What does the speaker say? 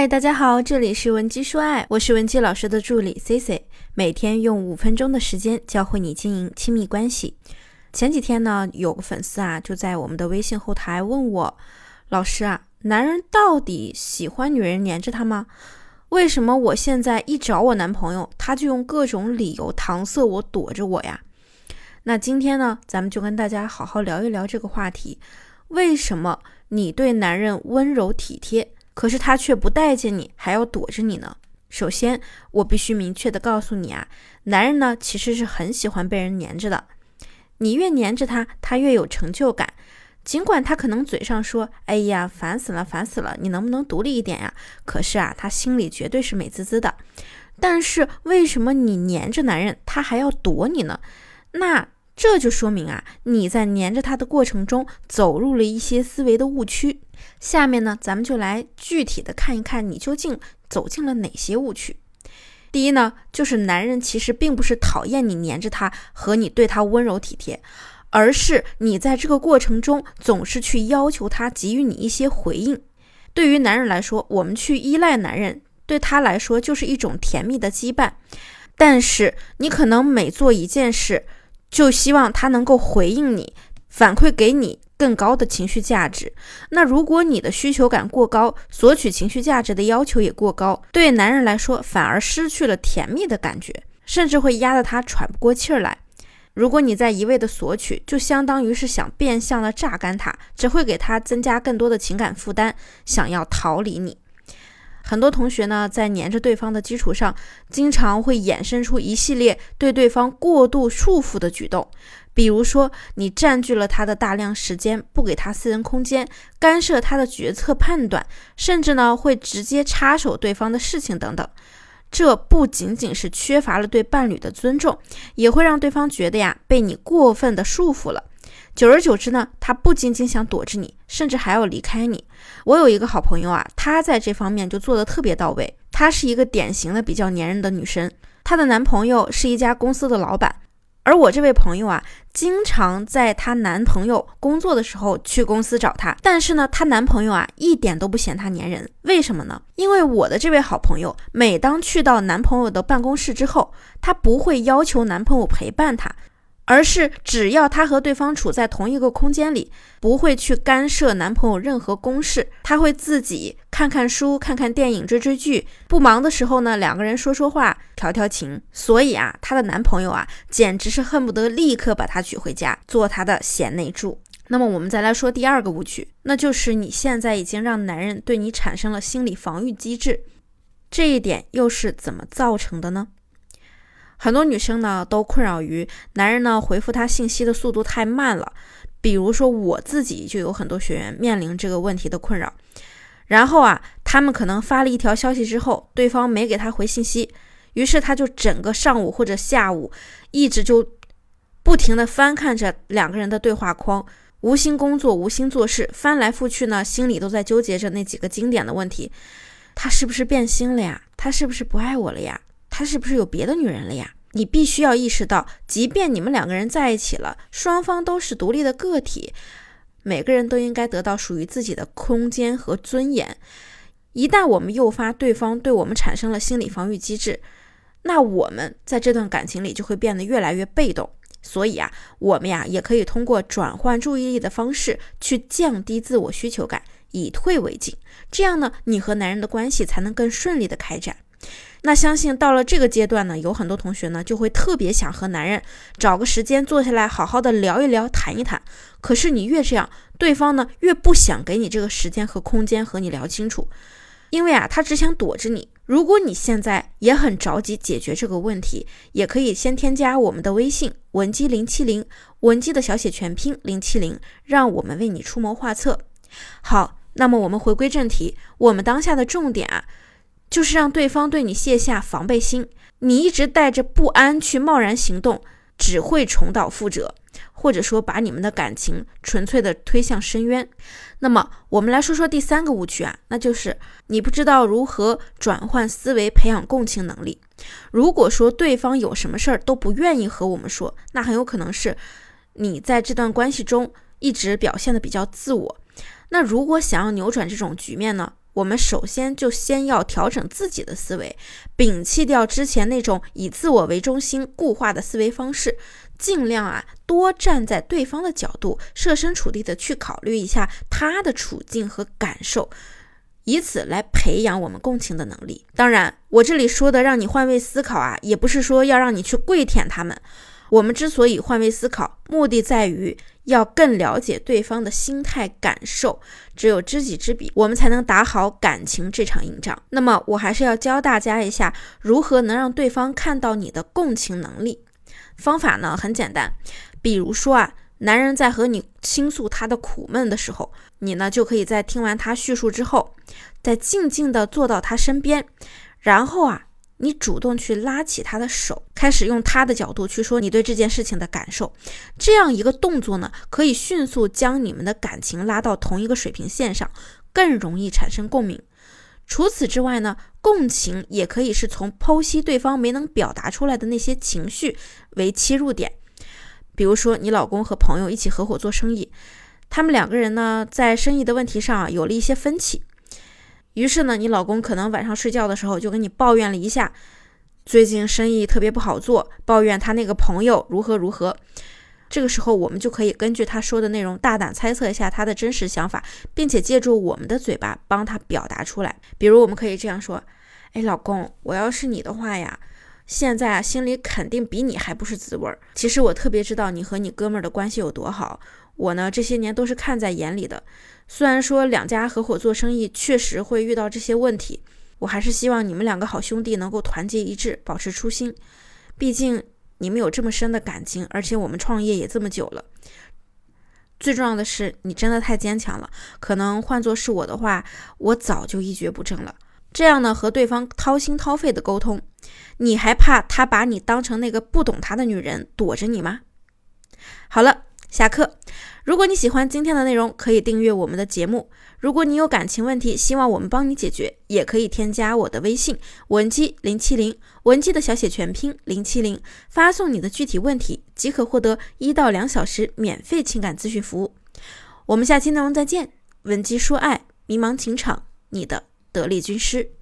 嗨，大家好，这里是文姬说爱，我是文姬老师的助理 C C，每天用五分钟的时间教会你经营亲密关系。前几天呢，有个粉丝啊，就在我们的微信后台问我，老师啊，男人到底喜欢女人黏着他吗？为什么我现在一找我男朋友，他就用各种理由搪塞我，躲着我呀？那今天呢，咱们就跟大家好好聊一聊这个话题，为什么你对男人温柔体贴？可是他却不待见你，还要躲着你呢。首先，我必须明确的告诉你啊，男人呢其实是很喜欢被人黏着的。你越黏着他，他越有成就感。尽管他可能嘴上说：“哎呀，烦死了，烦死了，你能不能独立一点呀？”可是啊，他心里绝对是美滋滋的。但是为什么你黏着男人，他还要躲你呢？那这就说明啊，你在黏着他的过程中走入了一些思维的误区。下面呢，咱们就来具体的看一看，你究竟走进了哪些误区。第一呢，就是男人其实并不是讨厌你黏着他和你对他温柔体贴，而是你在这个过程中总是去要求他给予你一些回应。对于男人来说，我们去依赖男人，对他来说就是一种甜蜜的羁绊。但是你可能每做一件事，就希望他能够回应你，反馈给你。更高的情绪价值。那如果你的需求感过高，索取情绪价值的要求也过高，对男人来说反而失去了甜蜜的感觉，甚至会压得他喘不过气儿来。如果你在一味的索取，就相当于是想变相的榨干他，只会给他增加更多的情感负担，想要逃离你。很多同学呢，在黏着对方的基础上，经常会衍生出一系列对对方过度束缚的举动。比如说，你占据了他的大量时间，不给他私人空间，干涉他的决策判断，甚至呢会直接插手对方的事情等等。这不仅仅是缺乏了对伴侣的尊重，也会让对方觉得呀被你过分的束缚了。久而久之呢，他不仅仅想躲着你，甚至还要离开你。我有一个好朋友啊，她在这方面就做的特别到位。她是一个典型的比较粘人的女生，她的男朋友是一家公司的老板。而我这位朋友啊，经常在她男朋友工作的时候去公司找她，但是呢，她男朋友啊一点都不嫌她粘人，为什么呢？因为我的这位好朋友，每当去到男朋友的办公室之后，她不会要求男朋友陪伴她。而是只要她和对方处在同一个空间里，不会去干涉男朋友任何公事，她会自己看看书、看看电影、追追剧。不忙的时候呢，两个人说说话、调调情。所以啊，她的男朋友啊，简直是恨不得立刻把她娶回家，做她的贤内助。那么我们再来说第二个误区，那就是你现在已经让男人对你产生了心理防御机制，这一点又是怎么造成的呢？很多女生呢都困扰于男人呢回复她信息的速度太慢了，比如说我自己就有很多学员面临这个问题的困扰。然后啊，他们可能发了一条消息之后，对方没给他回信息，于是他就整个上午或者下午一直就不停的翻看着两个人的对话框，无心工作，无心做事，翻来覆去呢，心里都在纠结着那几个经典的问题：他是不是变心了呀？他是不是不爱我了呀？他是不是有别的女人了呀？你必须要意识到，即便你们两个人在一起了，双方都是独立的个体，每个人都应该得到属于自己的空间和尊严。一旦我们诱发对方对我们产生了心理防御机制，那我们在这段感情里就会变得越来越被动。所以啊，我们呀也可以通过转换注意力的方式去降低自我需求感，以退为进。这样呢，你和男人的关系才能更顺利的开展。那相信到了这个阶段呢，有很多同学呢就会特别想和男人找个时间坐下来好好的聊一聊、谈一谈。可是你越这样，对方呢越不想给你这个时间和空间和你聊清楚，因为啊他只想躲着你。如果你现在也很着急解决这个问题，也可以先添加我们的微信文姬零七零，文姬的小写全拼零七零，让我们为你出谋划策。好，那么我们回归正题，我们当下的重点啊。就是让对方对你卸下防备心，你一直带着不安去贸然行动，只会重蹈覆辙，或者说把你们的感情纯粹的推向深渊。那么，我们来说说第三个误区啊，那就是你不知道如何转换思维，培养共情能力。如果说对方有什么事儿都不愿意和我们说，那很有可能是你在这段关系中一直表现的比较自我。那如果想要扭转这种局面呢？我们首先就先要调整自己的思维，摒弃掉之前那种以自我为中心固化的思维方式，尽量啊多站在对方的角度，设身处地的去考虑一下他的处境和感受，以此来培养我们共情的能力。当然，我这里说的让你换位思考啊，也不是说要让你去跪舔他们。我们之所以换位思考，目的在于要更了解对方的心态感受。只有知己知彼，我们才能打好感情这场硬仗。那么，我还是要教大家一下，如何能让对方看到你的共情能力。方法呢很简单，比如说啊，男人在和你倾诉他的苦闷的时候，你呢就可以在听完他叙述之后，再静静地坐到他身边，然后啊。你主动去拉起他的手，开始用他的角度去说你对这件事情的感受，这样一个动作呢，可以迅速将你们的感情拉到同一个水平线上，更容易产生共鸣。除此之外呢，共情也可以是从剖析对方没能表达出来的那些情绪为切入点。比如说，你老公和朋友一起合伙做生意，他们两个人呢在生意的问题上有了一些分歧。于是呢，你老公可能晚上睡觉的时候就跟你抱怨了一下，最近生意特别不好做，抱怨他那个朋友如何如何。这个时候，我们就可以根据他说的内容，大胆猜测一下他的真实想法，并且借助我们的嘴巴帮他表达出来。比如，我们可以这样说：“哎，老公，我要是你的话呀，现在啊，心里肯定比你还不是滋味儿。其实我特别知道你和你哥们儿的关系有多好。”我呢，这些年都是看在眼里的。虽然说两家合伙做生意确实会遇到这些问题，我还是希望你们两个好兄弟能够团结一致，保持初心。毕竟你们有这么深的感情，而且我们创业也这么久了。最重要的是，你真的太坚强了。可能换作是我的话，我早就一蹶不振了。这样呢，和对方掏心掏肺的沟通，你还怕他把你当成那个不懂他的女人躲着你吗？好了。下课。如果你喜欢今天的内容，可以订阅我们的节目。如果你有感情问题，希望我们帮你解决，也可以添加我的微信文姬零七零，文姬的小写全拼零七零，发送你的具体问题，即可获得一到两小时免费情感咨询服务。我们下期内容再见。文姬说爱，迷茫情场，你的得力军师。